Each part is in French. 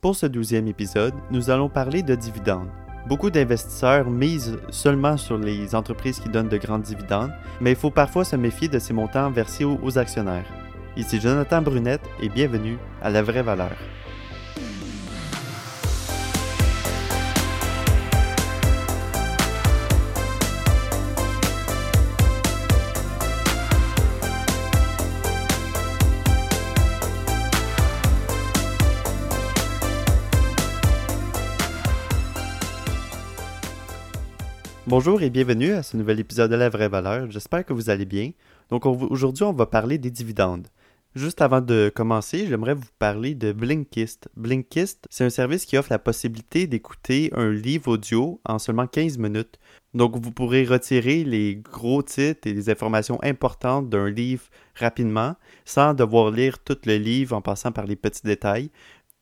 Pour ce douzième épisode, nous allons parler de dividendes. Beaucoup d'investisseurs misent seulement sur les entreprises qui donnent de grands dividendes, mais il faut parfois se méfier de ces montants versés aux actionnaires. Ici Jonathan Brunette et bienvenue à La Vraie Valeur. Bonjour et bienvenue à ce nouvel épisode de La Vraie Valeur. J'espère que vous allez bien. Donc aujourd'hui, on va parler des dividendes. Juste avant de commencer, j'aimerais vous parler de Blinkist. Blinkist, c'est un service qui offre la possibilité d'écouter un livre audio en seulement 15 minutes. Donc vous pourrez retirer les gros titres et les informations importantes d'un livre rapidement sans devoir lire tout le livre en passant par les petits détails.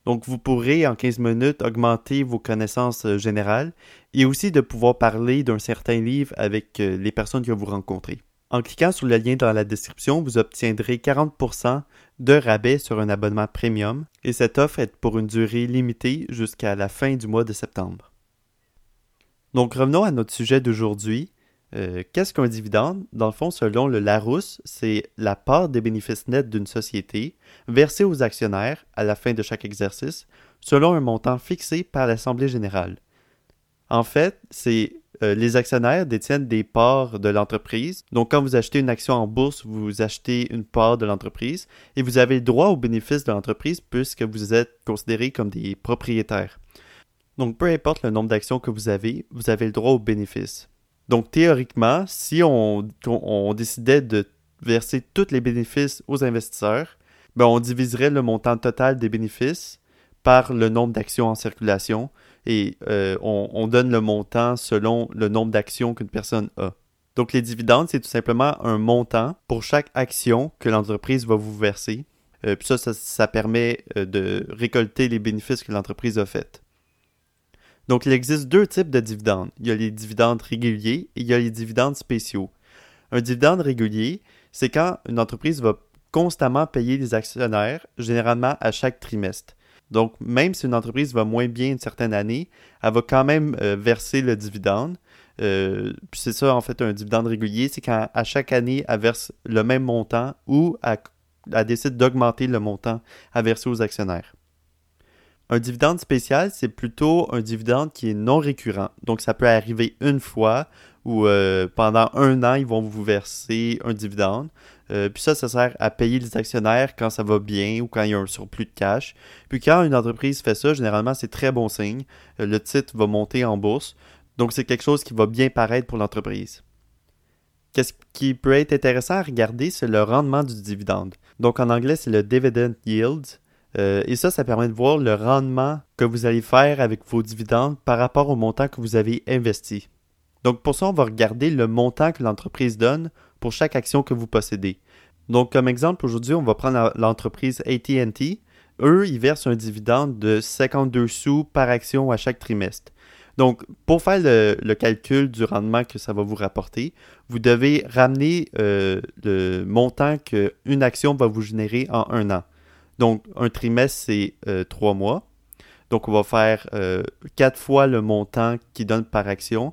Donc, vous pourrez en 15 minutes augmenter vos connaissances euh, générales et aussi de pouvoir parler d'un certain livre avec euh, les personnes que vous rencontrez. En cliquant sur le lien dans la description, vous obtiendrez 40% de rabais sur un abonnement premium et cette offre est pour une durée limitée jusqu'à la fin du mois de septembre. Donc revenons à notre sujet d'aujourd'hui. Euh, qu'est-ce qu'un dividende? Dans le fond, selon le Larousse, c'est la part des bénéfices nets d'une société versée aux actionnaires à la fin de chaque exercice, selon un montant fixé par l'Assemblée générale. En fait, c'est euh, les actionnaires détiennent des parts de l'entreprise. Donc, quand vous achetez une action en bourse, vous achetez une part de l'entreprise et vous avez le droit aux bénéfices de l'entreprise puisque vous êtes considérés comme des propriétaires. Donc, peu importe le nombre d'actions que vous avez, vous avez le droit aux bénéfices. Donc, théoriquement, si on, décidait de verser tous les bénéfices aux investisseurs, ben, on diviserait le montant total des bénéfices par le nombre d'actions en circulation et euh, on, donne le montant selon le nombre d'actions qu'une personne a. Donc, les dividendes, c'est tout simplement un montant pour chaque action que l'entreprise va vous verser. Euh, puis ça, ça, permet euh, de récolter les bénéfices que l'entreprise a faits. Donc, il existe deux types de dividendes. Il y a les dividendes réguliers et il y a les dividendes spéciaux. Un dividende régulier, c'est quand une entreprise va constamment payer les actionnaires, généralement à chaque trimestre. Donc, même si une entreprise va moins bien une certaine année, elle va quand même euh, verser le dividende. Euh, c'est ça, en fait, un dividende régulier, c'est quand à chaque année, elle verse le même montant ou elle décide d'augmenter le montant à verser aux actionnaires. Un dividende spécial, c'est plutôt un dividende qui est non récurrent. Donc, ça peut arriver une fois ou euh, pendant un an, ils vont vous verser un dividende. Euh, puis ça, ça sert à payer les actionnaires quand ça va bien ou quand il y a un surplus de cash. Puis quand une entreprise fait ça, généralement, c'est très bon signe. Euh, le titre va monter en bourse. Donc, c'est quelque chose qui va bien paraître pour l'entreprise. Qu'est-ce qui peut être intéressant à regarder, c'est le rendement du dividende. Donc, en anglais, c'est le dividend yield. Euh, et ça, ça permet de voir le rendement que vous allez faire avec vos dividendes par rapport au montant que vous avez investi. Donc pour ça, on va regarder le montant que l'entreprise donne pour chaque action que vous possédez. Donc comme exemple, aujourd'hui, on va prendre l'entreprise ATT. Eux, ils versent un dividende de 52 sous par action à chaque trimestre. Donc, pour faire le, calcul du rendement que ça va vous rapporter, vous devez ramener euh, le montant qu'une action va vous générer en un an. Donc, un trimestre, c'est euh, trois mois. Donc, on va faire euh, quatre fois le montant qui donne par action,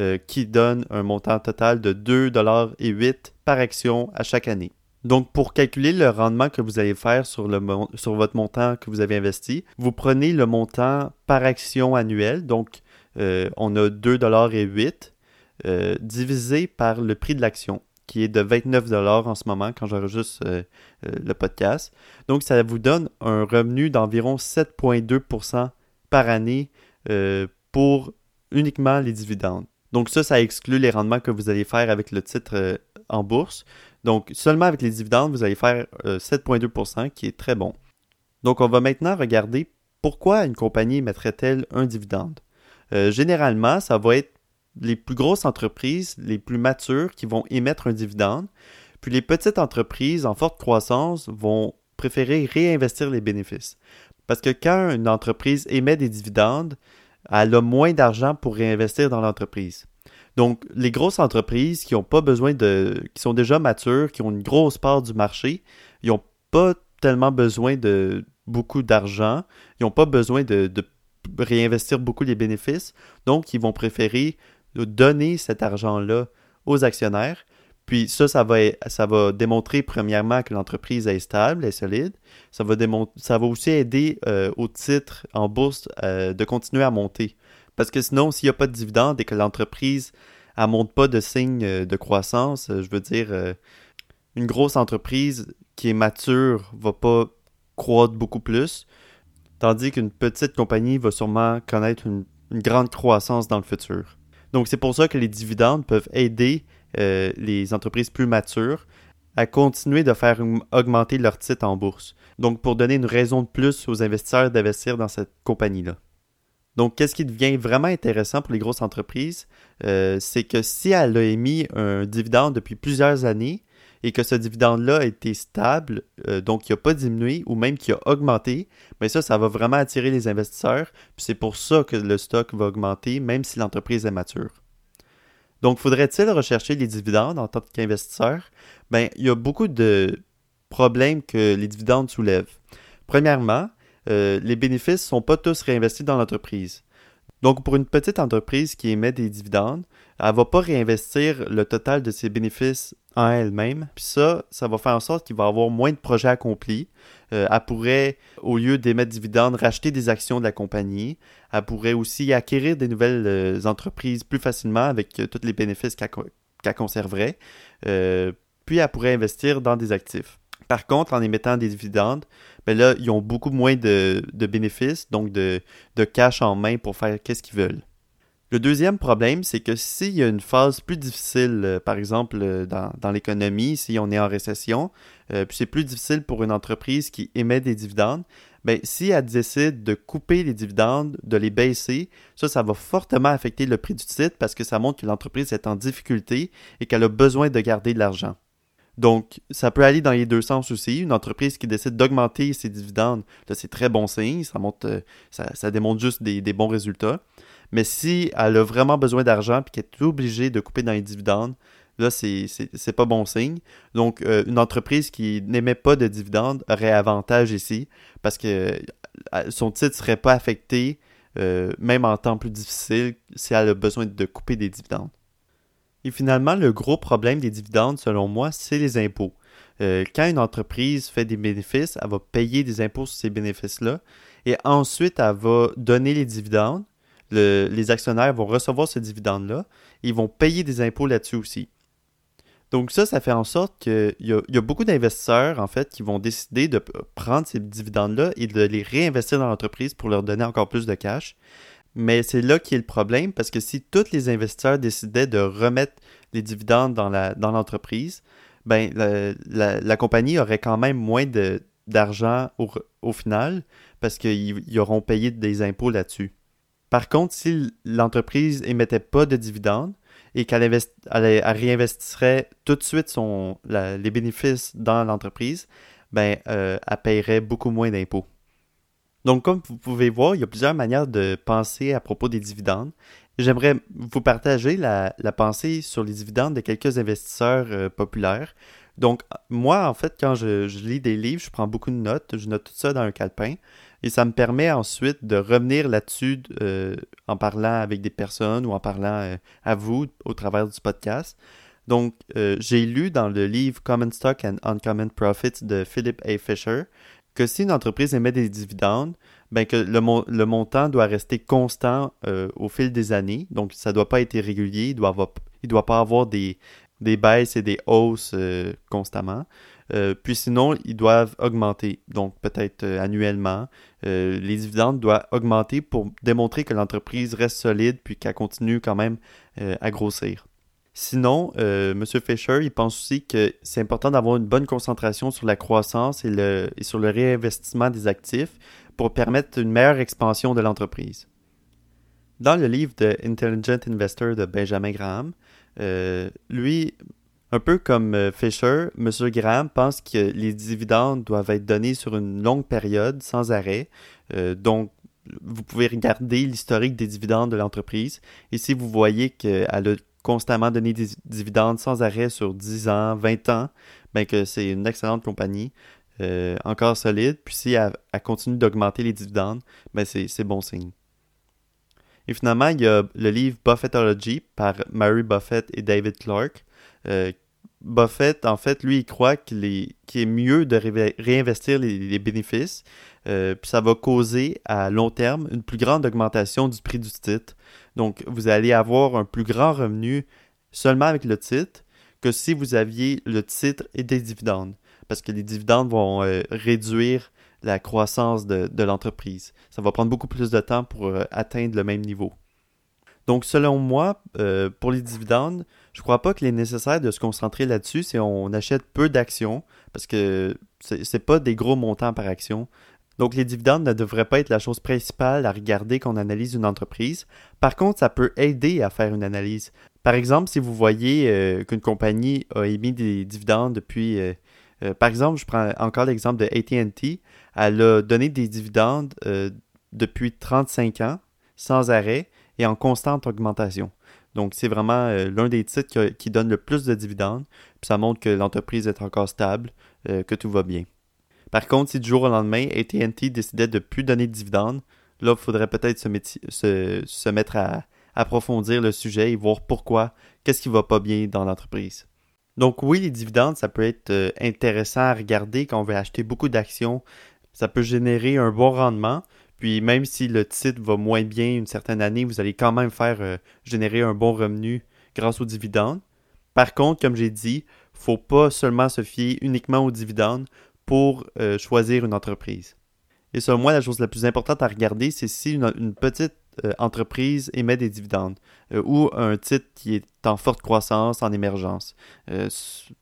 euh, qui donne un montant total de 2,08$ par action à chaque année. Donc, pour calculer le rendement que vous allez faire sur, sur votre montant que vous avez investi, vous prenez le montant par action annuel. Donc, on a 2,08$ divisé par le prix de l'action qui est de 29 en ce moment quand j'enregistre euh, euh, le podcast. Donc, ça vous donne un revenu d'environ 7,2% par année euh, pour uniquement les dividendes. Donc, ça, ça exclut les rendements que vous allez faire avec le titre en bourse. Donc, seulement avec les dividendes, vous allez faire 7,2% qui est très bon. Donc, on va maintenant regarder pourquoi une compagnie mettrait-elle un dividende. généralement, ça va être les plus grosses entreprises, les plus matures, qui vont émettre un dividende. Puis les petites entreprises en forte croissance vont préférer réinvestir les bénéfices. Parce que quand une entreprise émet des dividendes, elle a moins d'argent pour réinvestir dans l'entreprise. Donc, les grosses entreprises qui ont pas besoin de. qui sont déjà matures, qui ont une grosse part du marché, ils n'ont pas tellement besoin de, beaucoup d'argent, ils n'ont pas besoin de, de, réinvestir beaucoup les bénéfices, donc ils vont préférer donner cet argent-là aux actionnaires. Puis ça, ça va, démontrer premièrement que l'entreprise est stable, est solide. Ça va, ça aussi aider euh, au titre en bourse euh, de continuer à monter. Parce que sinon, s'il n'y a pas de dividende et que l'entreprise ne montre pas de signe euh, de croissance, je veux dire, une grosse entreprise qui est mature va pas croître beaucoup plus, tandis qu'une petite compagnie va sûrement connaître une, grande croissance dans le futur. Donc c'est pour ça que les dividendes peuvent aider euh, les entreprises plus matures à continuer de faire augmenter leur titre en bourse. Donc pour donner une raison de plus aux investisseurs d'investir dans cette compagnie-là. Donc, qu'est-ce qui devient vraiment intéressant pour les grosses entreprises, euh, c'est que si elle a émis un dividende depuis plusieurs années, et que ce dividende-là a été stable, euh, donc il n'a pas diminué ou même qu'il a augmenté, mais ça, ça va vraiment attirer les investisseurs. Puis c'est pour ça que le stock va augmenter, même si l'entreprise est mature. Donc, faudrait-il rechercher les dividendes en tant qu'investisseur? Bien, il y a beaucoup de problèmes que les dividendes soulèvent. Premièrement, euh, les bénéfices ne sont pas tous réinvestis dans l'entreprise. Donc, pour une petite entreprise qui émet des dividendes, elle ne va pas réinvestir le total de ses bénéfices en elle-même. Puis ça, ça va faire en sorte qu'il va avoir moins de projets accomplis. Euh, elle pourrait, au lieu d'émettre dividendes, racheter des actions de la compagnie. Elle pourrait aussi acquérir des nouvelles euh, entreprises plus facilement avec euh, tous les bénéfices qu'elle conserverait. puis elle pourrait investir dans des actifs. Par contre, en émettant des dividendes, ben là, ils ont beaucoup moins de, bénéfices, donc de, cash en main pour faire qu'est-ce qu'ils veulent. Le deuxième problème, c'est que s'il y a une phase plus difficile, euh, par exemple euh, dans, l'économie, si on est en récession, euh, puis c'est plus difficile pour une entreprise qui émet des dividendes, ben, si elle décide de couper les dividendes, de les baisser, ça, ça va fortement affecter le prix du titre parce que ça montre que l'entreprise est en difficulté et qu'elle a besoin de garder de l'argent. Donc, ça peut aller dans les deux sens aussi. Une entreprise qui décide d'augmenter ses dividendes, c'est très bon signe, ça, montre, euh, ça, démontre juste des, bons résultats. Mais si elle a vraiment besoin d'argent et qu'elle est obligée de couper dans les dividendes, là, c'est pas bon signe. Donc, euh, une entreprise qui n'émet pas de dividendes aurait avantage ici parce que euh, son titre serait pas affecté, même en temps plus difficile, si elle a besoin de couper des dividendes. Et finalement, le gros problème des dividendes, selon moi, c'est les impôts. Euh, quand une entreprise fait des bénéfices, elle va payer des impôts sur ces bénéfices-là. Et ensuite, elle va donner les dividendes. Les actionnaires vont recevoir ce dividende-là. Ils vont payer des impôts là-dessus aussi. Donc ça, ça fait en sorte qu'il y, a beaucoup d'investisseurs, en fait, qui vont décider de prendre ces dividendes-là et de les réinvestir dans l'entreprise pour leur donner encore plus de cash. Mais c'est là qui est le problème parce que si tous les investisseurs décidaient de remettre les dividendes dans l'entreprise, ben la, compagnie aurait quand même moins d'argent au, final parce qu'ils auront payé des impôts là-dessus. Par contre, si l'entreprise émettait pas de dividendes et qu'elle réinvestirait tout de suite les bénéfices dans l'entreprise, ben, euh, elle paierait beaucoup moins d'impôts. Donc, comme vous pouvez voir, il y a plusieurs manières de penser à propos des dividendes. J'aimerais vous partager la, pensée sur les dividendes de quelques investisseurs euh, populaires. Donc, moi, en fait, quand je, lis des livres, je prends beaucoup de notes, je note tout ça dans un calepin, et ça me permet ensuite de revenir là-dessus euh, en parlant avec des personnes ou en parlant euh, à vous au travers du podcast. Donc, j'ai lu dans le livre Common Stock and Uncommon Profits de Philip A. Fisher que si une entreprise émet des dividendes, ben que le, montant doit rester constant euh, au fil des années. Donc, ça ne doit pas être irrégulier. Il ne doit, pas avoir des, baisses et des hausses euh, constamment. Euh, puis sinon, ils doivent augmenter, donc peut-être annuellement. les dividendes doivent augmenter pour démontrer que l'entreprise reste solide puis qu'elle continue quand même à grossir. Sinon, euh, M. Fisher, il pense aussi que c'est important d'avoir une bonne concentration sur la croissance et, sur le réinvestissement des actifs pour permettre une meilleure expansion de l'entreprise. Dans le livre de Intelligent Investor de Benjamin Graham, euh, lui, un peu comme euh, Fisher, M. Graham pense que les dividendes doivent être donnés sur une longue période, sans arrêt. donc, vous pouvez regarder l'historique des dividendes de l'entreprise. Et si vous voyez qu'elle a constamment donner des dividendes sans arrêt sur 10 ans, 20 ans, ben que c'est une excellente compagnie. euh, encore solide. Puis si elle, continue d'augmenter les dividendes, ben c'est bon signe. Et finalement, il y a le livre Buffettology par Mary Buffett et David Clark. Euh, Buffett, en fait, lui, il croit qu'il est, est, mieux de réinvestir les, bénéfices, euh, puis ça va causer à long terme une plus grande augmentation du prix du titre. Donc, vous allez avoir un plus grand revenu seulement avec le titre que si vous aviez le titre et des dividendes, parce que les dividendes vont euh, réduire la croissance de, l'entreprise. Ça va prendre beaucoup plus de temps pour euh, atteindre le même niveau. Donc, selon moi, pour les dividendes, je ne crois pas qu'il est nécessaire de se concentrer là-dessus si on achète peu d'actions, parce que ce n'est pas des gros montants par action. Donc les dividendes ne devraient pas être la chose principale à regarder quand on analyse une entreprise. Par contre, ça peut aider à faire une analyse. Par exemple, si vous voyez euh, qu'une compagnie a émis des dividendes depuis... Euh, euh, par exemple, je prends encore l'exemple de ATT. Elle a donné des dividendes depuis 35 ans, sans arrêt, et en constante augmentation. Donc, c'est vraiment euh, l'un des titres qui, donne le plus de dividendes. Ça montre que l'entreprise est encore stable, euh, que tout va bien. Par contre, si du jour au lendemain, ATT décidait de ne plus donner de dividendes, là, il faudrait peut-être se, mettre à approfondir le sujet et voir pourquoi, qu'est-ce qui ne va pas bien dans l'entreprise. Donc oui, les dividendes, ça peut être euh, intéressant à regarder quand on veut acheter beaucoup d'actions. Ça peut générer un bon rendement, puis même si le titre va moins bien une certaine année, vous allez quand même faire euh, générer un bon revenu grâce aux dividendes. Par contre, comme j'ai dit, faut pas seulement se fier uniquement aux dividendes pour euh, choisir une entreprise. Et selon moi, la chose la plus importante à regarder, c'est si une, petite euh, entreprise émet des dividendes ou un titre qui est en forte croissance, en émergence.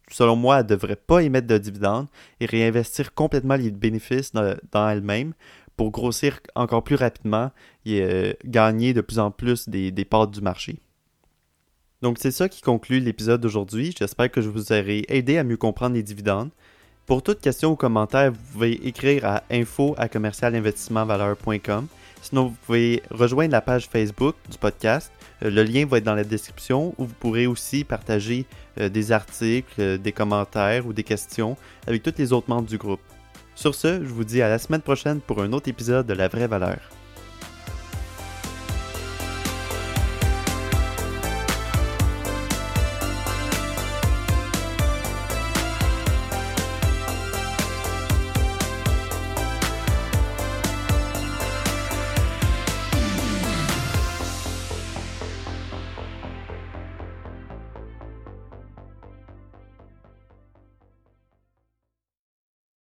selon moi, elle ne devrait pas émettre de dividendes et réinvestir complètement les bénéfices dans elle-même pour grossir encore plus rapidement et euh, gagner de plus en plus des, parts du marché. Donc c'est ça qui conclut l'épisode d'aujourd'hui. J'espère que je vous aurai aidé à mieux comprendre les dividendes. Pour toute question ou commentaire, vous pouvez écrire à info à Sinon, vous pouvez rejoindre la page Facebook du podcast. Euh, le lien va être dans la description où vous pourrez aussi partager euh, des articles, des commentaires ou des questions avec tous les autres membres du groupe. Sur ce, je vous dis à la semaine prochaine pour un autre épisode de La Vraie Valeur.